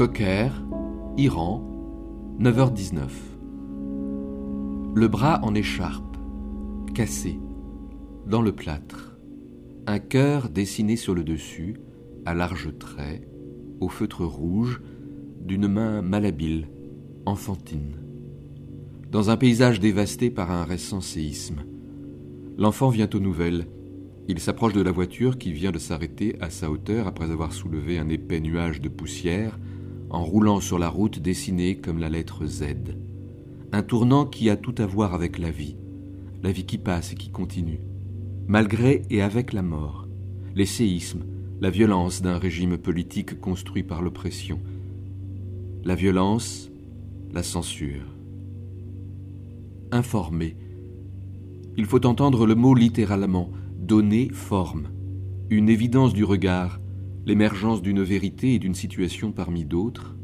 Cocker, Iran, 9h19. Le bras en écharpe, cassé, dans le plâtre. Un cœur dessiné sur le dessus, à larges traits, au feutre rouge, d'une main malhabile, enfantine. Dans un paysage dévasté par un récent séisme. L'enfant vient aux nouvelles. Il s'approche de la voiture qui vient de s'arrêter à sa hauteur après avoir soulevé un épais nuage de poussière en roulant sur la route dessinée comme la lettre Z. Un tournant qui a tout à voir avec la vie, la vie qui passe et qui continue, malgré et avec la mort, les séismes, la violence d'un régime politique construit par l'oppression, la violence, la censure. Informer. Il faut entendre le mot littéralement, donner forme, une évidence du regard, l'émergence d'une vérité et d'une situation parmi d'autres,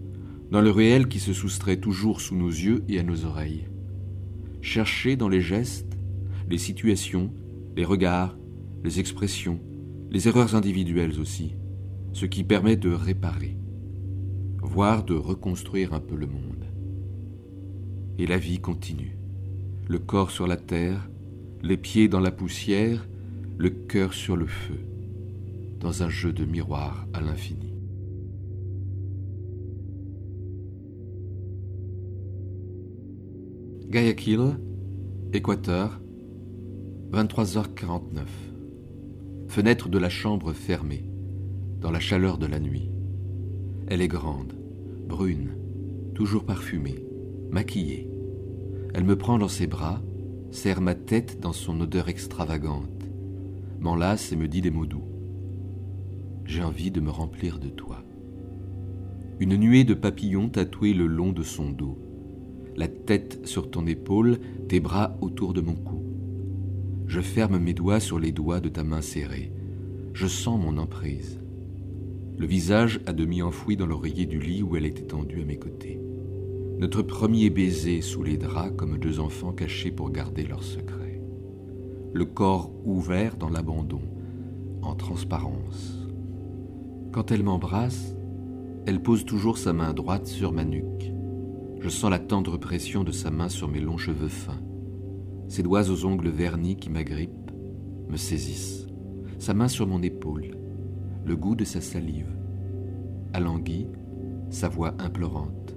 dans le réel qui se soustrait toujours sous nos yeux et à nos oreilles. Chercher dans les gestes, les situations, les regards, les expressions, les erreurs individuelles aussi, ce qui permet de réparer, voire de reconstruire un peu le monde. Et la vie continue, le corps sur la terre, les pieds dans la poussière, le cœur sur le feu dans un jeu de miroirs à l'infini. Guayaquil, Équateur, 23h49. Fenêtre de la chambre fermée, dans la chaleur de la nuit. Elle est grande, brune, toujours parfumée, maquillée. Elle me prend dans ses bras, serre ma tête dans son odeur extravagante, m'enlace et me dit des mots doux j'ai envie de me remplir de toi. Une nuée de papillons tatoués le long de son dos, la tête sur ton épaule, tes bras autour de mon cou. Je ferme mes doigts sur les doigts de ta main serrée. Je sens mon emprise. Le visage à demi enfoui dans l'oreiller du lit où elle est étendue à mes côtés. Notre premier baiser sous les draps comme deux enfants cachés pour garder leur secret. Le corps ouvert dans l'abandon, en transparence. Quand elle m'embrasse, elle pose toujours sa main droite sur ma nuque. Je sens la tendre pression de sa main sur mes longs cheveux fins. Ses doigts aux ongles vernis qui m'agrippent me saisissent. Sa main sur mon épaule, le goût de sa salive. Alangui, sa voix implorante.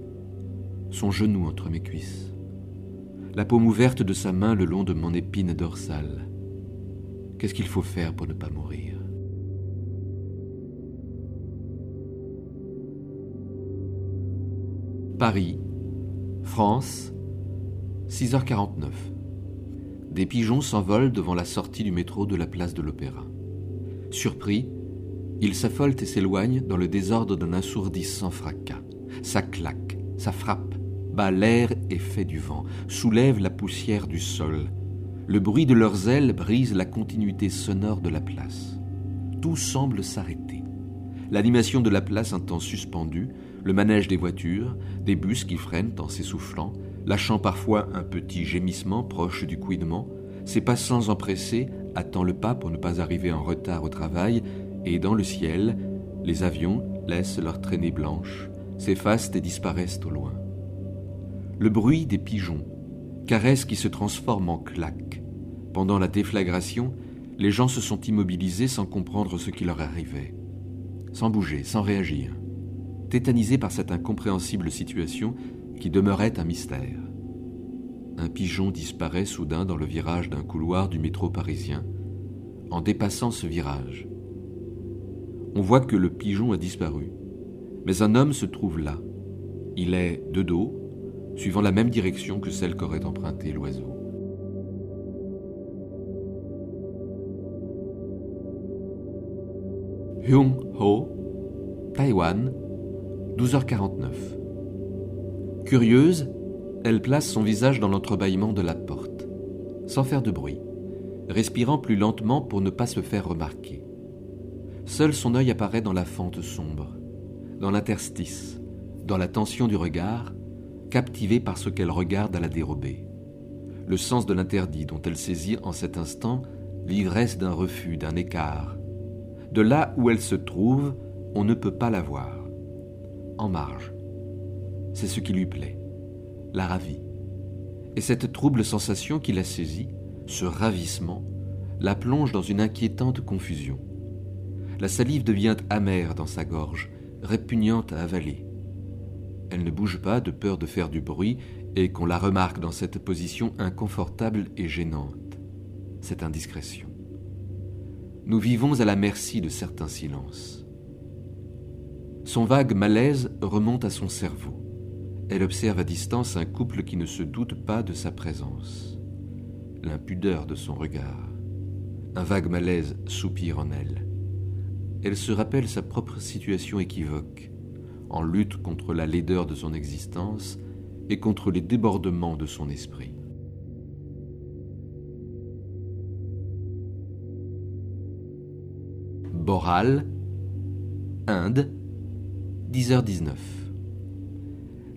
Son genou entre mes cuisses. La paume ouverte de sa main le long de mon épine dorsale. Qu'est-ce qu'il faut faire pour ne pas mourir? Paris, France, 6h49. Des pigeons s'envolent devant la sortie du métro de la place de l'Opéra. Surpris, ils s'affolent et s'éloignent dans le désordre d'un assourdissant fracas. Ça claque, ça frappe, bat l'air et fait du vent, soulève la poussière du sol. Le bruit de leurs ailes brise la continuité sonore de la place. Tout semble s'arrêter. L'animation de la place un temps suspendue, le manège des voitures, des bus qui freinent en s'essoufflant, lâchant parfois un petit gémissement proche du couinement, ces passants empressés attendent le pas pour ne pas arriver en retard au travail, et dans le ciel, les avions laissent leur traînée blanche, s'effacent et disparaissent au loin. Le bruit des pigeons, caresses qui se transforment en claques. Pendant la déflagration, les gens se sont immobilisés sans comprendre ce qui leur arrivait, sans bouger, sans réagir tétanisé par cette incompréhensible situation qui demeurait un mystère. Un pigeon disparaît soudain dans le virage d'un couloir du métro parisien. En dépassant ce virage, on voit que le pigeon a disparu. Mais un homme se trouve là. Il est de dos, suivant la même direction que celle qu'aurait empruntée l'oiseau. Hyung Ho, Taïwan, 12h49. Curieuse, elle place son visage dans l'entrebâillement de la porte, sans faire de bruit, respirant plus lentement pour ne pas se faire remarquer. Seul son œil apparaît dans la fente sombre, dans l'interstice, dans la tension du regard, captivée par ce qu'elle regarde à la dérobée. Le sens de l'interdit dont elle saisit en cet instant l'ivresse d'un refus, d'un écart. De là où elle se trouve, on ne peut pas la voir. Marge. C'est ce qui lui plaît, la ravit. Et cette trouble sensation qui la saisit, ce ravissement, la plonge dans une inquiétante confusion. La salive devient amère dans sa gorge, répugnante à avaler. Elle ne bouge pas de peur de faire du bruit et qu'on la remarque dans cette position inconfortable et gênante, cette indiscrétion. Nous vivons à la merci de certains silences. Son vague malaise remonte à son cerveau. Elle observe à distance un couple qui ne se doute pas de sa présence. L'impudeur de son regard. Un vague malaise soupire en elle. Elle se rappelle sa propre situation équivoque, en lutte contre la laideur de son existence et contre les débordements de son esprit. Boral, Inde, 10h19.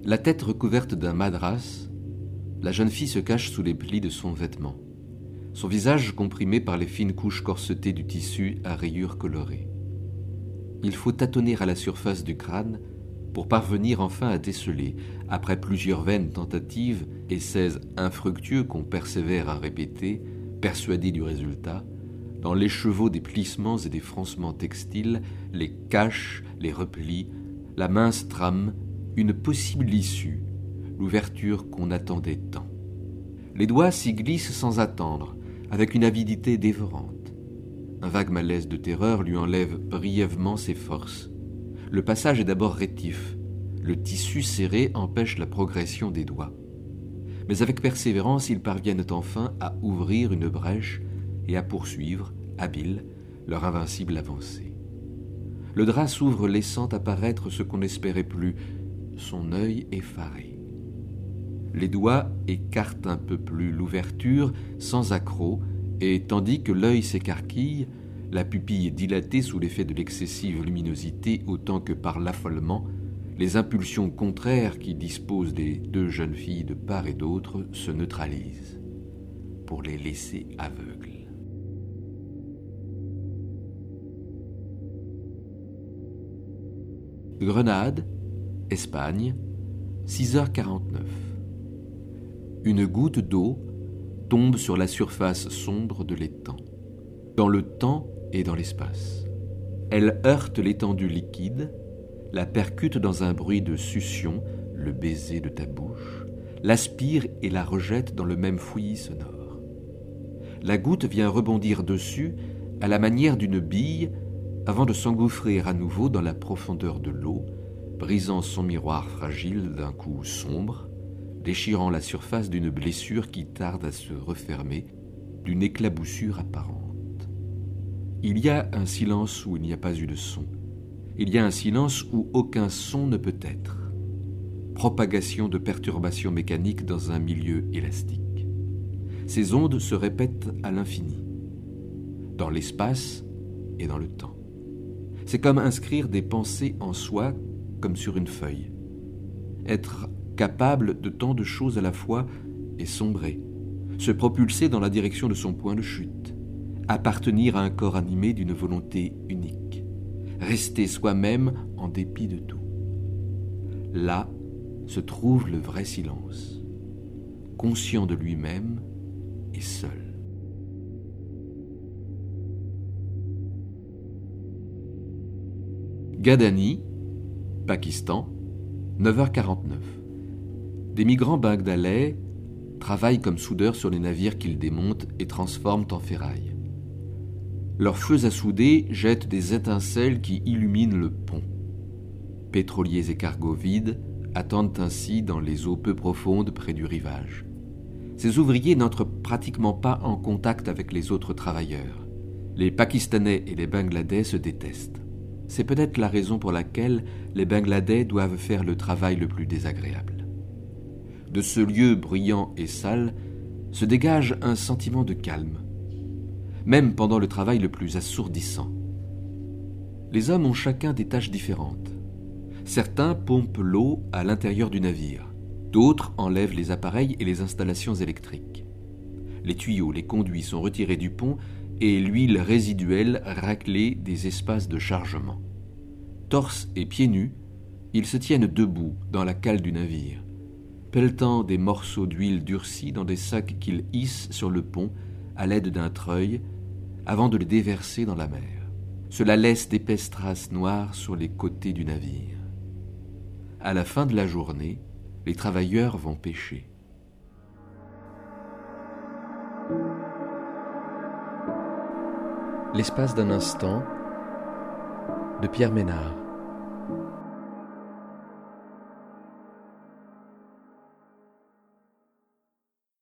La tête recouverte d'un madras, la jeune fille se cache sous les plis de son vêtement, son visage comprimé par les fines couches corsetées du tissu à rayures colorées. Il faut tâtonner à la surface du crâne pour parvenir enfin à déceler, après plusieurs vaines tentatives, et 16 infructueux qu'on persévère à répéter, persuadés du résultat, dans l'écheveau des plissements et des froncements textiles, les caches, les replis, la mince trame, une possible issue, l'ouverture qu'on attendait tant. Les doigts s'y glissent sans attendre, avec une avidité dévorante. Un vague malaise de terreur lui enlève brièvement ses forces, le passage est d'abord rétif. Le tissu serré empêche la progression des doigts. Mais avec persévérance, ils parviennent enfin à ouvrir une brèche et à poursuivre, habiles, leur invincible avancée. Le drap s'ouvre laissant apparaître ce qu'on n'espérait plus, son œil effaré. Les doigts écartent un peu plus l'ouverture sans accroc, et tandis que l'œil s'écarquille, la pupille dilatée sous l'effet de l'excessive luminosité autant que par l'affolement, les impulsions contraires qui disposent des deux jeunes filles de part et d'autre se neutralisent pour les laisser aveugles. Grenade, Espagne, 6h49. Une goutte d'eau tombe sur la surface sombre de l'étang. Dans le temps, et dans l'espace. Elle heurte l'étendue liquide, la percute dans un bruit de succion, le baiser de ta bouche, l'aspire et la rejette dans le même fouillis sonore. La goutte vient rebondir dessus à la manière d'une bille avant de s'engouffrer à nouveau dans la profondeur de l'eau, brisant son miroir fragile d'un coup sombre, déchirant la surface d'une blessure qui tarde à se refermer, d'une éclaboussure apparente. Il y a un silence où il n'y a pas eu de son. Il y a un silence où aucun son ne peut être. Propagation de perturbations mécaniques dans un milieu élastique. Ces ondes se répètent à l'infini, dans l'espace et dans le temps. C'est comme inscrire des pensées en soi comme sur une feuille. Être capable de tant de choses à la fois et sombrer, se propulser dans la direction de son point de chute appartenir à un corps animé d'une volonté unique, rester soi-même en dépit de tout. Là se trouve le vrai silence, conscient de lui-même et seul. Gadani, Pakistan, 9h49. Des migrants bangladais travaillent comme soudeurs sur les navires qu'ils démontent et transforment en ferraille. Leurs feux à souder jettent des étincelles qui illuminent le pont. Pétroliers et cargos vides attendent ainsi dans les eaux peu profondes près du rivage. Ces ouvriers n'entrent pratiquement pas en contact avec les autres travailleurs. Les Pakistanais et les Bangladais se détestent. C'est peut-être la raison pour laquelle les Bangladais doivent faire le travail le plus désagréable. De ce lieu bruyant et sale se dégage un sentiment de calme, même pendant le travail le plus assourdissant. Les hommes ont chacun des tâches différentes. Certains pompent l'eau à l'intérieur du navire, d'autres enlèvent les appareils et les installations électriques. Les tuyaux, les conduits sont retirés du pont et l'huile résiduelle raclée des espaces de chargement. Torse et pieds nus, ils se tiennent debout dans la cale du navire, pelletant des morceaux d'huile durcie dans des sacs qu'ils hissent sur le pont à l'aide d'un treuil avant de les déverser dans la mer. Cela laisse d'épaisses traces noires sur les côtés du navire. À la fin de la journée, les travailleurs vont pêcher. L'espace d'un instant de Pierre Ménard.